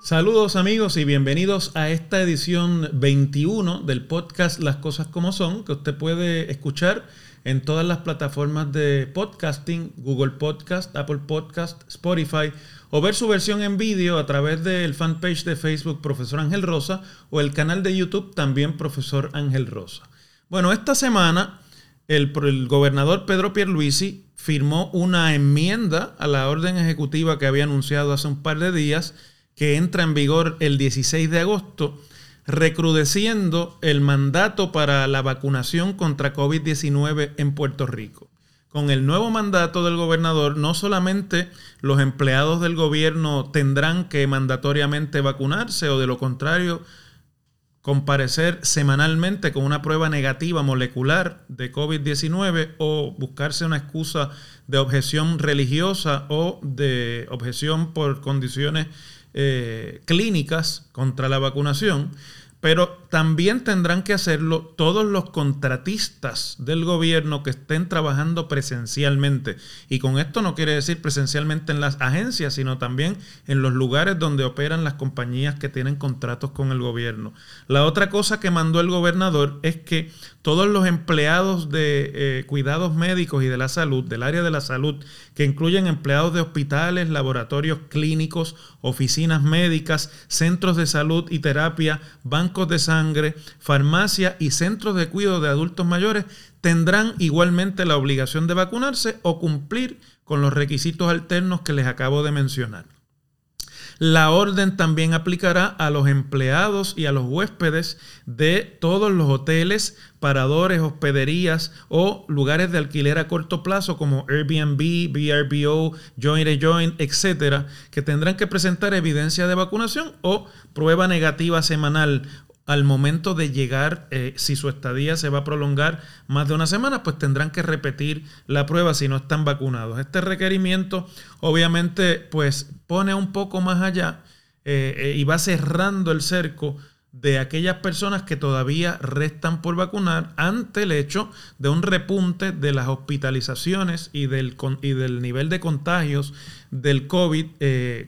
Saludos amigos y bienvenidos a esta edición 21 del podcast Las Cosas como Son, que usted puede escuchar en todas las plataformas de podcasting, Google Podcast, Apple Podcast, Spotify, o ver su versión en vídeo a través del fanpage de Facebook Profesor Ángel Rosa o el canal de YouTube también Profesor Ángel Rosa. Bueno, esta semana el, el gobernador Pedro Pierluisi firmó una enmienda a la orden ejecutiva que había anunciado hace un par de días que entra en vigor el 16 de agosto, recrudeciendo el mandato para la vacunación contra COVID-19 en Puerto Rico. Con el nuevo mandato del gobernador, no solamente los empleados del gobierno tendrán que mandatoriamente vacunarse o de lo contrario comparecer semanalmente con una prueba negativa molecular de COVID-19 o buscarse una excusa de objeción religiosa o de objeción por condiciones eh, clínicas contra la vacunación, pero también tendrán que hacerlo todos los contratistas del gobierno que estén trabajando presencialmente. Y con esto no quiere decir presencialmente en las agencias, sino también en los lugares donde operan las compañías que tienen contratos con el gobierno. La otra cosa que mandó el gobernador es que todos los empleados de eh, cuidados médicos y de la salud, del área de la salud, que incluyen empleados de hospitales, laboratorios clínicos, oficinas médicas, centros de salud y terapia, bancos de sangre, farmacia y centros de cuidado de adultos mayores, tendrán igualmente la obligación de vacunarse o cumplir con los requisitos alternos que les acabo de mencionar. La orden también aplicará a los empleados y a los huéspedes de todos los hoteles, paradores, hospederías o lugares de alquiler a corto plazo como Airbnb, VRBO, Joint a Joint, etcétera, que tendrán que presentar evidencia de vacunación o prueba negativa semanal al momento de llegar, eh, si su estadía se va a prolongar más de una semana, pues tendrán que repetir la prueba si no están vacunados. Este requerimiento obviamente pues pone un poco más allá eh, eh, y va cerrando el cerco de aquellas personas que todavía restan por vacunar ante el hecho de un repunte de las hospitalizaciones y del, y del nivel de contagios del COVID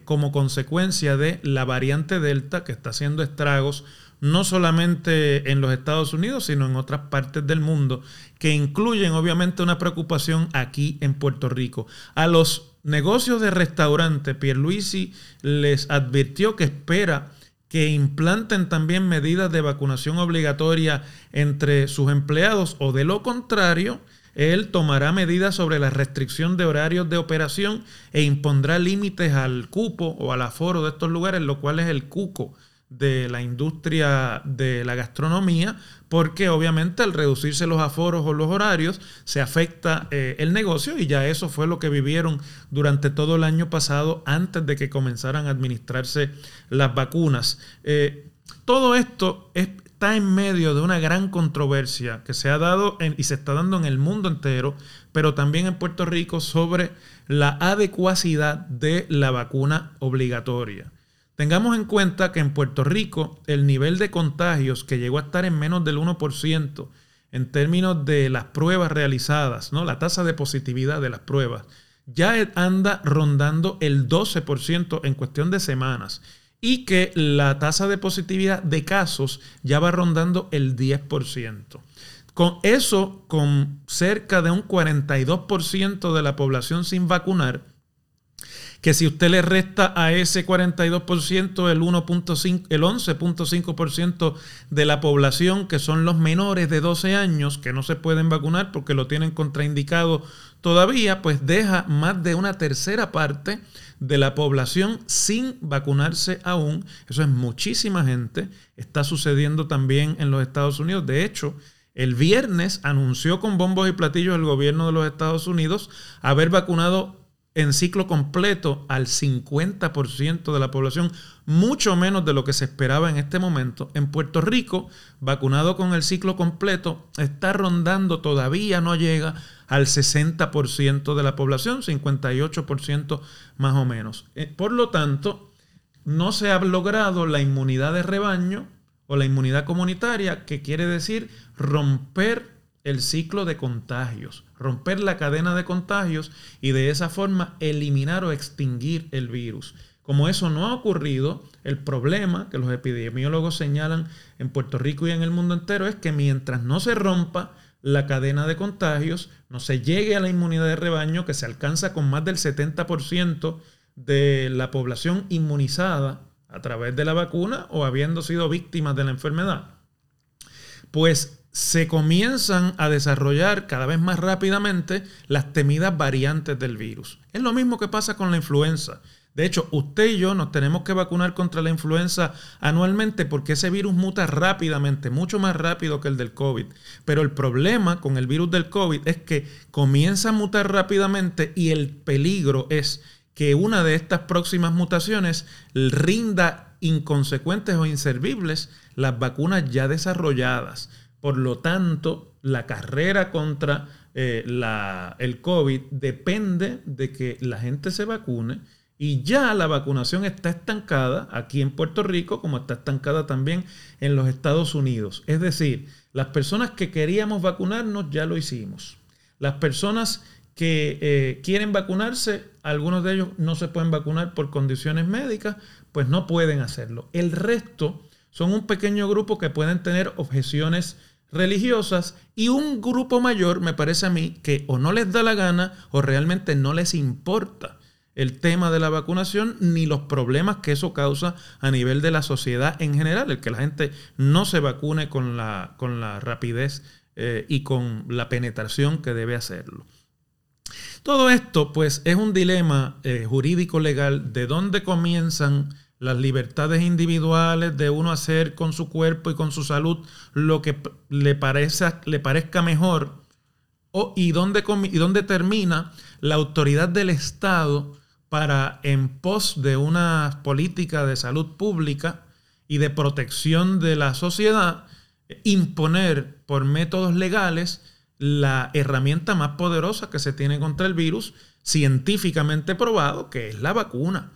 como consecuencia de la variante Delta que está haciendo estragos no solamente en los Estados Unidos, sino en otras partes del mundo, que incluyen obviamente una preocupación aquí en Puerto Rico. A los negocios de restaurante, Pierluisi les advirtió que espera que implanten también medidas de vacunación obligatoria entre sus empleados o de lo contrario, él tomará medidas sobre la restricción de horarios de operación e impondrá límites al cupo o al aforo de estos lugares, lo cual es el cuco de la industria de la gastronomía, porque obviamente al reducirse los aforos o los horarios se afecta eh, el negocio y ya eso fue lo que vivieron durante todo el año pasado antes de que comenzaran a administrarse las vacunas. Eh, todo esto está en medio de una gran controversia que se ha dado y se está dando en el mundo entero, pero también en Puerto Rico sobre la adecuacidad de la vacuna obligatoria. Tengamos en cuenta que en Puerto Rico el nivel de contagios que llegó a estar en menos del 1% en términos de las pruebas realizadas, ¿no? la tasa de positividad de las pruebas, ya anda rondando el 12% en cuestión de semanas y que la tasa de positividad de casos ya va rondando el 10%. Con eso, con cerca de un 42% de la población sin vacunar, que si usted le resta a ese 42% el 1.5 el 11.5% de la población que son los menores de 12 años que no se pueden vacunar porque lo tienen contraindicado todavía, pues deja más de una tercera parte de la población sin vacunarse aún. Eso es muchísima gente. Está sucediendo también en los Estados Unidos. De hecho, el viernes anunció con bombos y platillos el gobierno de los Estados Unidos haber vacunado en ciclo completo al 50% de la población, mucho menos de lo que se esperaba en este momento. En Puerto Rico, vacunado con el ciclo completo, está rondando, todavía no llega al 60% de la población, 58% más o menos. Eh, por lo tanto, no se ha logrado la inmunidad de rebaño o la inmunidad comunitaria, que quiere decir romper el ciclo de contagios, romper la cadena de contagios y de esa forma eliminar o extinguir el virus. Como eso no ha ocurrido, el problema que los epidemiólogos señalan en Puerto Rico y en el mundo entero es que mientras no se rompa la cadena de contagios, no se llegue a la inmunidad de rebaño que se alcanza con más del 70% de la población inmunizada a través de la vacuna o habiendo sido víctimas de la enfermedad, pues se comienzan a desarrollar cada vez más rápidamente las temidas variantes del virus. Es lo mismo que pasa con la influenza. De hecho, usted y yo nos tenemos que vacunar contra la influenza anualmente porque ese virus muta rápidamente, mucho más rápido que el del COVID. Pero el problema con el virus del COVID es que comienza a mutar rápidamente y el peligro es que una de estas próximas mutaciones rinda inconsecuentes o inservibles las vacunas ya desarrolladas. Por lo tanto, la carrera contra eh, el COVID depende de que la gente se vacune y ya la vacunación está estancada aquí en Puerto Rico, como está estancada también en los Estados Unidos. Es decir, las personas que queríamos vacunarnos ya lo hicimos. Las personas que eh, quieren vacunarse, algunos de ellos no se pueden vacunar por condiciones médicas, pues no pueden hacerlo. El resto son un pequeño grupo que pueden tener objeciones religiosas y un grupo mayor, me parece a mí, que o no les da la gana o realmente no les importa el tema de la vacunación ni los problemas que eso causa a nivel de la sociedad en general, el que la gente no se vacune con la, con la rapidez eh, y con la penetración que debe hacerlo. Todo esto, pues, es un dilema eh, jurídico legal de dónde comienzan las libertades individuales de uno hacer con su cuerpo y con su salud lo que le, parezca, le parezca mejor o, y, dónde, y dónde termina la autoridad del Estado para, en pos de una política de salud pública y de protección de la sociedad, imponer por métodos legales la herramienta más poderosa que se tiene contra el virus, científicamente probado, que es la vacuna.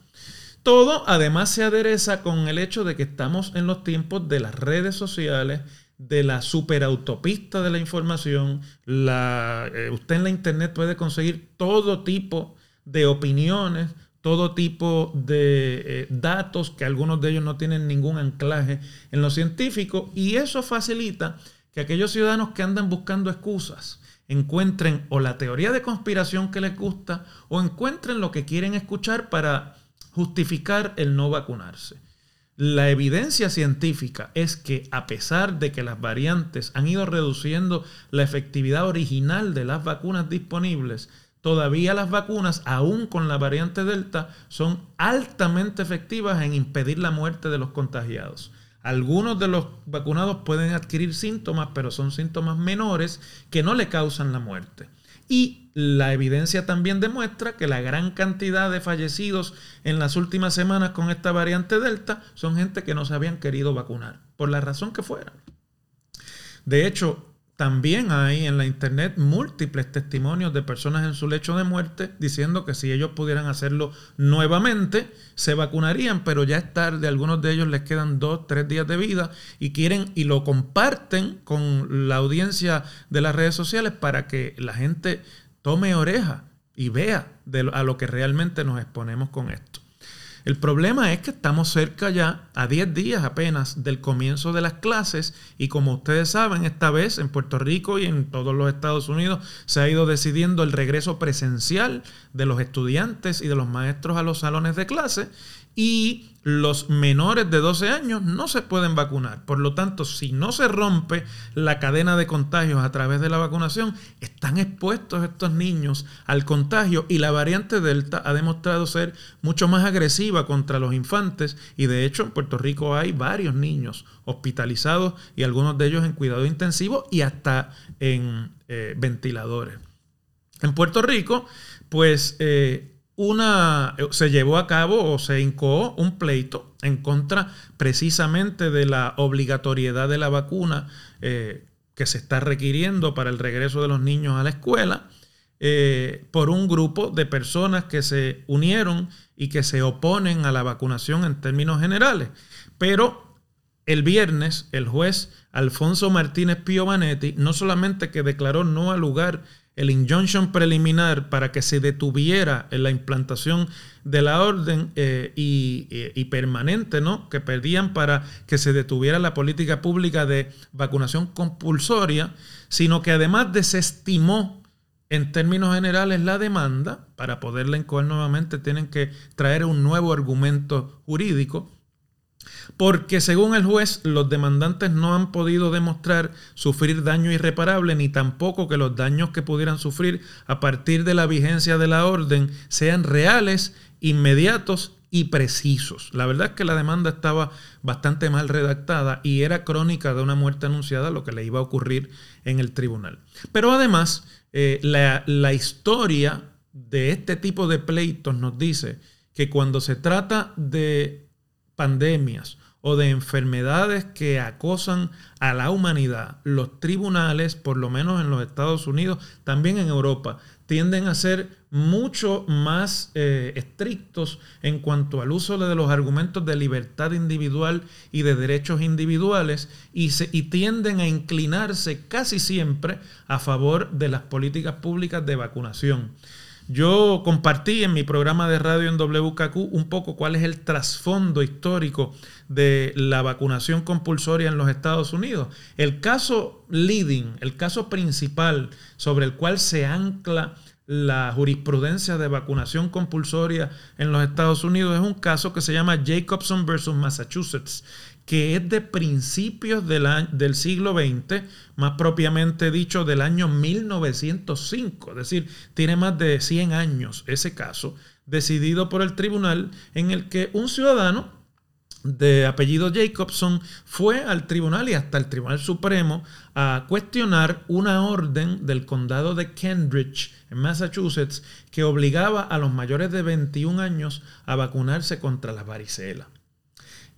Todo además se adereza con el hecho de que estamos en los tiempos de las redes sociales, de la superautopista de la información. Eh, usted en la internet puede conseguir todo tipo de opiniones, todo tipo de eh, datos que algunos de ellos no tienen ningún anclaje en lo científico y eso facilita que aquellos ciudadanos que andan buscando excusas encuentren o la teoría de conspiración que les gusta o encuentren lo que quieren escuchar para justificar el no vacunarse. La evidencia científica es que a pesar de que las variantes han ido reduciendo la efectividad original de las vacunas disponibles, todavía las vacunas, aún con la variante Delta, son altamente efectivas en impedir la muerte de los contagiados. Algunos de los vacunados pueden adquirir síntomas, pero son síntomas menores que no le causan la muerte. Y la evidencia también demuestra que la gran cantidad de fallecidos en las últimas semanas con esta variante Delta son gente que no se habían querido vacunar, por la razón que fuera. De hecho, también hay en la internet múltiples testimonios de personas en su lecho de muerte diciendo que si ellos pudieran hacerlo nuevamente, se vacunarían, pero ya es tarde, algunos de ellos les quedan dos, tres días de vida y quieren y lo comparten con la audiencia de las redes sociales para que la gente tome oreja y vea a lo que realmente nos exponemos con esto. El problema es que estamos cerca ya, a 10 días apenas, del comienzo de las clases y como ustedes saben, esta vez en Puerto Rico y en todos los Estados Unidos se ha ido decidiendo el regreso presencial de los estudiantes y de los maestros a los salones de clase y los menores de 12 años no se pueden vacunar. Por lo tanto, si no se rompe la cadena de contagios a través de la vacunación, están expuestos estos niños al contagio y la variante Delta ha demostrado ser mucho más agresiva contra los infantes y de hecho en Puerto Rico hay varios niños hospitalizados y algunos de ellos en cuidado intensivo y hasta en eh, ventiladores. En Puerto Rico, pues... Eh, una, eh, se llevó a cabo o se incoó un pleito en contra precisamente de la obligatoriedad de la vacuna eh, que se está requiriendo para el regreso de los niños a la escuela eh, por un grupo de personas que se unieron y que se oponen a la vacunación en términos generales. Pero el viernes, el juez Alfonso Martínez Piovanetti no solamente que declaró no al lugar el injunction preliminar para que se detuviera en la implantación de la orden eh, y, permanente, ¿no? Que pedían para que se detuviera la política pública de vacunación compulsoria, sino que además desestimó en términos generales la demanda, para poderla incoar nuevamente tienen que traer un nuevo argumento jurídico, porque según el juez, los demandantes no han podido demostrar sufrir daño irreparable, ni tampoco que los daños que pudieran sufrir a partir de la vigencia de la orden sean reales, inmediatos y precisos. La verdad es que la demanda estaba bastante mal redactada y era crónica de una muerte anunciada, lo que le iba a ocurrir en el tribunal. Pero además, eh, la, la historia de este tipo de pleitos nos dice que cuando se trata de pandemias o de enfermedades que acosan a la humanidad, los tribunales, por lo menos en los Estados Unidos, también en Europa, tienden a ser mucho más eh, estrictos en cuanto al uso de los argumentos de libertad individual y de derechos individuales y, se, y tienden a inclinarse casi siempre a favor de las políticas públicas de vacunación. Yo compartí en mi programa de radio en WKQ un poco cuál es el trasfondo histórico de la vacunación compulsoria en los Estados Unidos. El caso leading, el caso principal sobre el cual se ancla la jurisprudencia de vacunación compulsoria en los Estados Unidos es un caso que se llama Jacobson versus Massachusetts, que es de principios del siglo XX, más propiamente dicho del año 1905, es decir, tiene más de 100 años ese caso, decidido por el tribunal en el que un ciudadano de apellido Jacobson fue al tribunal y hasta el Tribunal Supremo a cuestionar una orden del condado de Cambridge, en Massachusetts, que obligaba a los mayores de 21 años a vacunarse contra la varicela.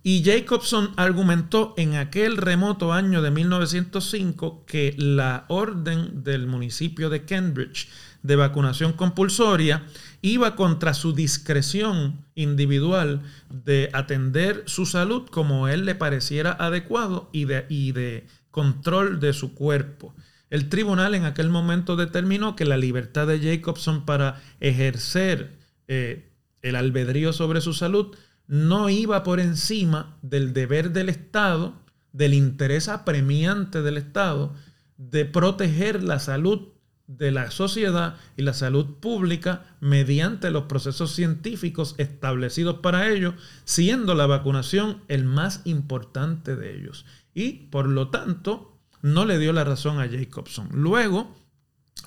Y Jacobson argumentó en aquel remoto año de 1905 que la orden del municipio de Cambridge de vacunación compulsoria iba contra su discreción individual de atender su salud como él le pareciera adecuado y de, control de su cuerpo. El tribunal en aquel momento determinó que la libertad de Jacobson para ejercer eh, el albedrío sobre su salud no iba por encima del deber del Estado, del interés apremiante del Estado de proteger la salud de la sociedad y la salud pública mediante los procesos científicos establecidos para ello, siendo la vacunación el más importante de ellos. Y por lo tanto, no le dio la razón a Jacobson. Luego,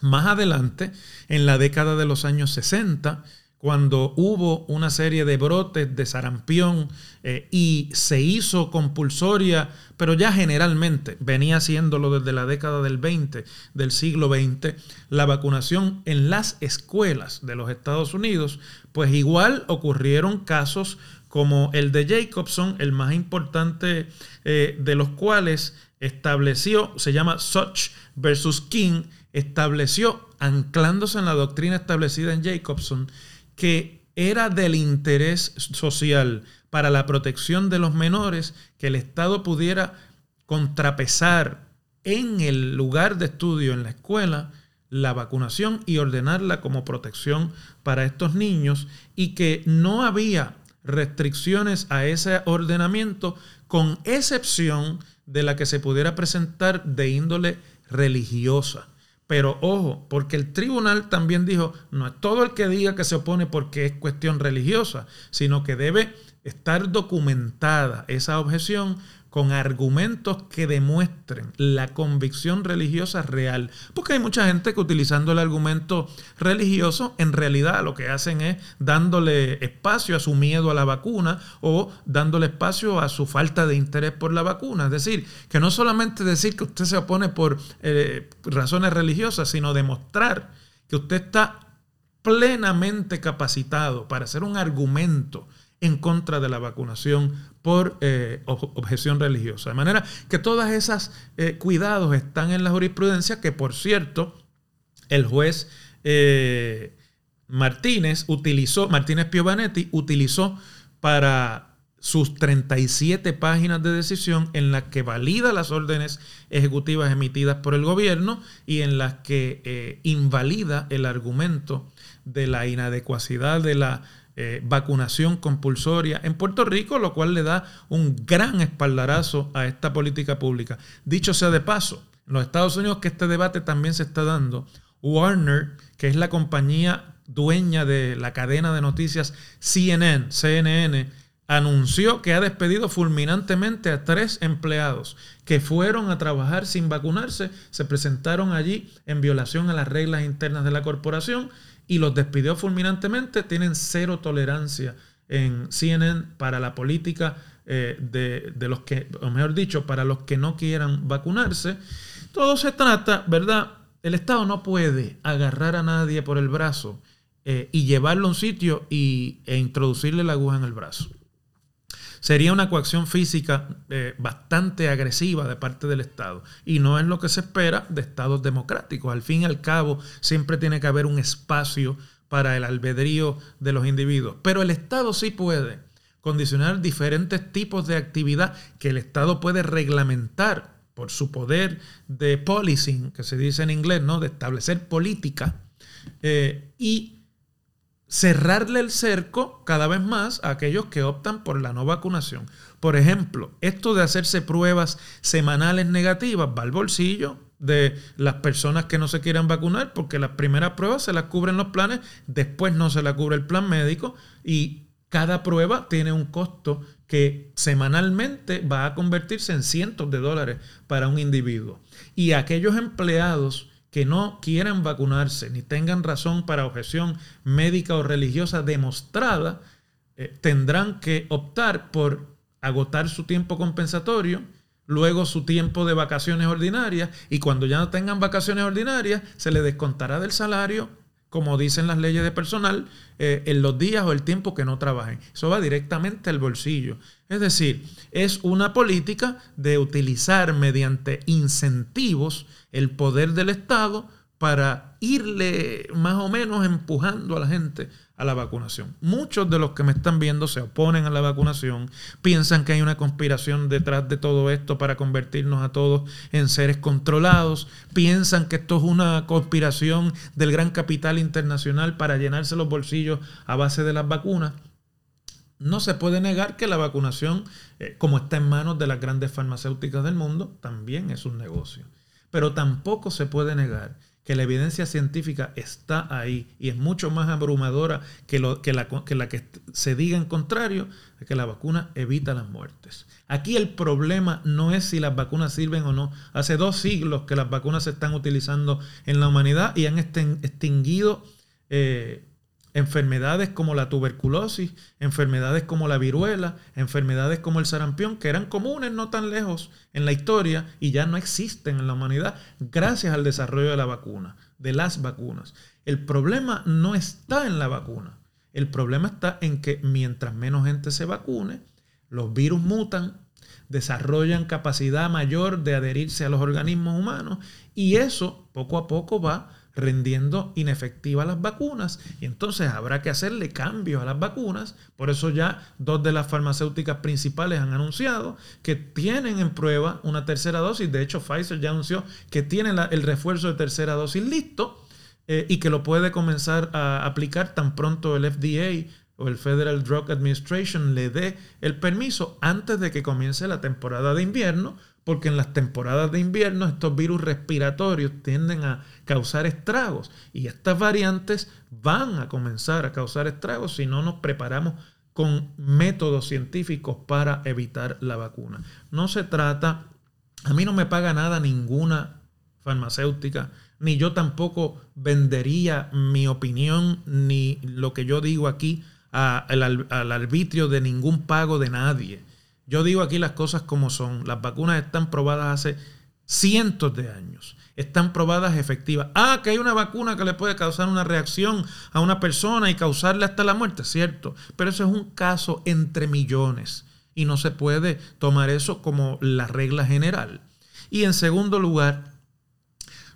más adelante, en la década de los años 60, cuando hubo una serie de brotes de sarampión eh, y se hizo compulsoria, pero ya generalmente venía haciéndolo desde la década del 20, del siglo XX, la vacunación en las escuelas de los Estados Unidos, pues igual ocurrieron casos como el de Jacobson, el más importante eh, de los cuales estableció, se llama Such versus King, estableció, anclándose en la doctrina establecida en Jacobson, que era del interés social para la protección de los menores que el Estado pudiera contrapesar en el lugar de estudio, en la escuela, la vacunación y ordenarla como protección para estos niños y que no había restricciones a ese ordenamiento con excepción de la que se pudiera presentar de índole religiosa. Pero ojo, porque el tribunal también dijo, no es todo el que diga que se opone porque es cuestión religiosa, sino que debe estar documentada esa objeción con argumentos que demuestren la convicción religiosa real. Porque hay mucha gente que utilizando el argumento religioso, en realidad lo que hacen es dándole espacio a su miedo a la vacuna o dándole espacio a su falta de interés por la vacuna. Es decir, que no solamente decir que usted se opone por eh, razones religiosas, sino demostrar que usted está plenamente capacitado para hacer un argumento en contra de la vacunación por eh, objeción religiosa. De manera que todas esas eh, cuidados están en la jurisprudencia que, por cierto, el juez eh, Martínez utilizó, Martínez Piovanetti utilizó para sus 37 páginas de decisión en las que valida las órdenes ejecutivas emitidas por el gobierno y en las que invalida el argumento de la inadecuacidad de la eh, vacunación compulsoria en Puerto Rico, lo cual le da un gran espaldarazo a esta política pública. Dicho sea de paso, en los Estados Unidos que este debate también se está dando, Warner, que es la compañía dueña de la cadena de noticias CNN, CNN, anunció que ha despedido fulminantemente a tres empleados que fueron a trabajar sin vacunarse, se presentaron allí en violación a las reglas internas de la corporación y los despidió fulminantemente. Tienen cero tolerancia en CNN para la política eh, de, de, los que, o mejor dicho, para los que no quieran vacunarse. Todo se trata, ¿verdad? El Estado no puede agarrar a nadie por el brazo eh, y llevarlo a un sitio y, e introducirle la aguja en el brazo. Sería una coacción física eh, bastante agresiva de parte del Estado y no es lo que se espera de Estados democráticos. Al fin y al cabo, siempre tiene que haber un espacio para el albedrío de los individuos. Pero el Estado sí puede condicionar diferentes tipos de actividad que el Estado puede reglamentar por su poder de policing, que se dice en inglés, ¿no? de establecer política, eh, y cerrarle el cerco cada vez más a aquellos que optan por la no vacunación. Por ejemplo, esto de hacerse pruebas semanales negativas va al bolsillo de las personas que no se quieran vacunar, porque las primeras pruebas se las cubren los planes, después no se la cubre el plan médico y cada prueba tiene un costo que semanalmente va a convertirse en cientos de dólares para un individuo. Y aquellos empleados que no quieran vacunarse ni tengan razón para objeción médica o religiosa demostrada, eh, tendrán que optar por agotar su tiempo compensatorio, luego su tiempo de vacaciones ordinarias y cuando ya no tengan vacaciones ordinarias se les descontará del salario como dicen las leyes de personal, eh, en los días o el tiempo que no trabajen. Eso va directamente al bolsillo. Es decir, es una política de utilizar mediante incentivos el poder del Estado para irle más o menos empujando a la gente a la vacunación. Muchos de los que me están viendo se oponen a la vacunación, piensan que hay una conspiración detrás de todo esto para convertirnos a todos en seres controlados, piensan que esto es una conspiración del gran capital internacional para llenarse los bolsillos a base de las vacunas. No se puede negar que la vacunación, eh, como está en manos de las grandes farmacéuticas del mundo, también es un negocio. Pero tampoco se puede negar que la evidencia científica está ahí y es mucho más abrumadora que, lo, que, la, que, se diga en contrario, que la vacuna evita las muertes. Aquí el problema no es si las vacunas sirven o no. Hace dos siglos que las vacunas se están utilizando en la humanidad y han extinguido eh, enfermedades como la tuberculosis, enfermedades como la viruela, enfermedades como el sarampión, que eran comunes no tan lejos en la historia y ya no existen en la humanidad gracias al desarrollo de la vacuna, de las vacunas. El problema no está en la vacuna. El problema está en que mientras menos gente se vacune, los virus mutan, desarrollan capacidad mayor de adherirse a los organismos humanos y eso poco a poco va rendiendo inefectivas las vacunas y entonces habrá que hacerle cambios a las vacunas. Por eso ya dos de las farmacéuticas principales han anunciado que tienen en prueba una tercera dosis. De hecho, Pfizer ya anunció que tiene el refuerzo de tercera dosis listo eh, y que lo puede comenzar a aplicar tan pronto el FDA o el Federal Drug Administration le dé el permiso antes de que comience la temporada de invierno porque en las temporadas de invierno estos virus respiratorios tienden a causar estragos y estas variantes van a comenzar a causar estragos si no nos preparamos con métodos científicos para evitar la vacuna. No se trata, a mí no me paga nada ninguna farmacéutica, ni yo tampoco vendería mi opinión ni lo que yo digo aquí al arbitrio de ningún pago de nadie. Yo digo aquí las cosas como son. Las vacunas están probadas hace cientos de años. Están probadas efectivas. Ah, que hay una vacuna que le puede causar una reacción a una persona y causarle hasta la muerte, cierto. Pero eso es un caso entre millones y no se puede tomar eso como la regla general. Y en segundo lugar,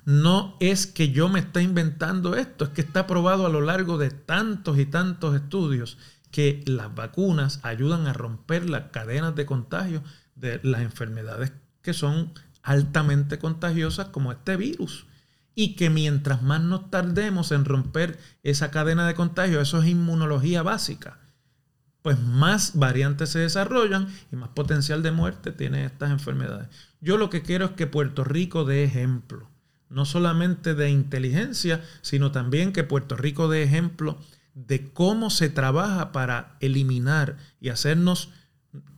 no es que yo me esté inventando esto, es que está probado a lo largo de tantos y tantos estudios que las vacunas ayudan a romper las cadenas de contagio de las enfermedades que son altamente contagiosas como este virus. Y que mientras más nos tardemos en romper esa cadena de contagio, eso es inmunología básica, pues más variantes se desarrollan y más potencial de muerte tienen estas enfermedades. Yo lo que quiero es que Puerto Rico dé ejemplo, no solamente de inteligencia, sino también que Puerto Rico dé ejemplo de cómo se trabaja para eliminar y hacernos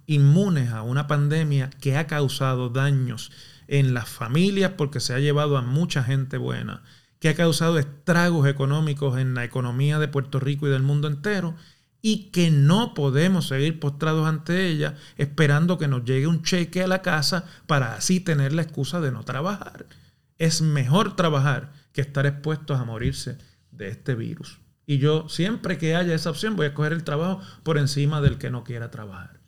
inmunes a una pandemia que ha causado daños en las familias porque se ha llevado a mucha gente buena, que ha causado estragos económicos en la economía de Puerto Rico y del mundo entero y que no podemos seguir postrados ante ella esperando que nos llegue un cheque a la casa para así tener la excusa de no trabajar. Es mejor trabajar que estar expuestos a morirse de este virus. Y yo siempre que haya esa opción voy a coger el trabajo por encima del que no quiera trabajar.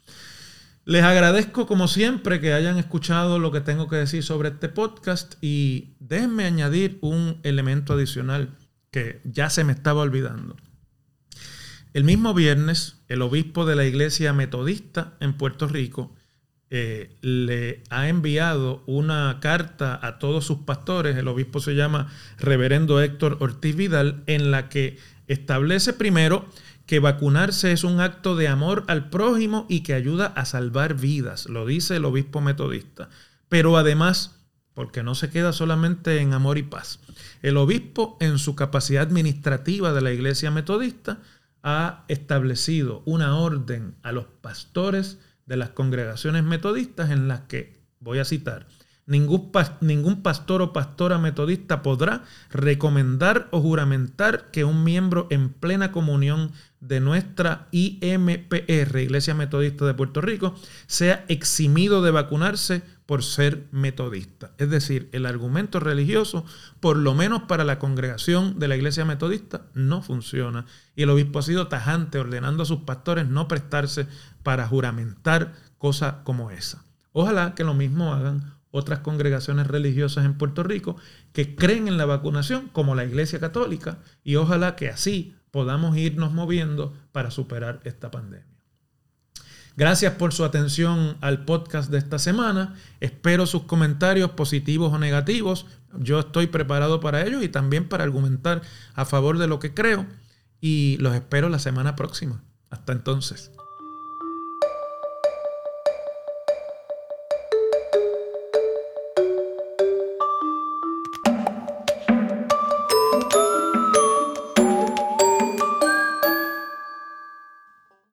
Les agradezco como siempre que hayan escuchado lo que tengo que decir sobre este podcast y déjenme añadir un elemento adicional que ya se me estaba olvidando. El mismo viernes, el obispo de la iglesia metodista en Puerto Rico eh, le ha enviado una carta a todos sus pastores, el obispo se llama Reverendo Héctor Ortiz Vidal, en la que establece primero que vacunarse es un acto de amor al prójimo y que ayuda a salvar vidas, lo dice el obispo metodista. Pero además, porque no se queda solamente en amor y paz, el obispo en su capacidad administrativa de la iglesia metodista ha establecido una orden a los pastores de las congregaciones metodistas en las que, voy a citar, ningún, ningún pastor o pastora metodista podrá recomendar o juramentar que un miembro en plena comunión de nuestra IMPR, Iglesia Metodista de Puerto Rico, sea eximido de vacunarse por ser metodista. Es decir, el argumento religioso, por lo menos para la congregación de la iglesia metodista, no funciona. Y el obispo ha sido tajante ordenando a sus pastores no prestarse para juramentar cosas como esa. Ojalá que lo mismo hagan otras congregaciones religiosas en Puerto Rico que creen en la vacunación, como la Iglesia Católica, y ojalá que así podamos irnos moviendo para superar esta pandemia. Gracias por su atención al podcast de esta semana. Espero sus comentarios positivos o negativos. Yo estoy preparado para ellos y también para argumentar a favor de lo que creo. Y los espero la semana próxima. Hasta entonces.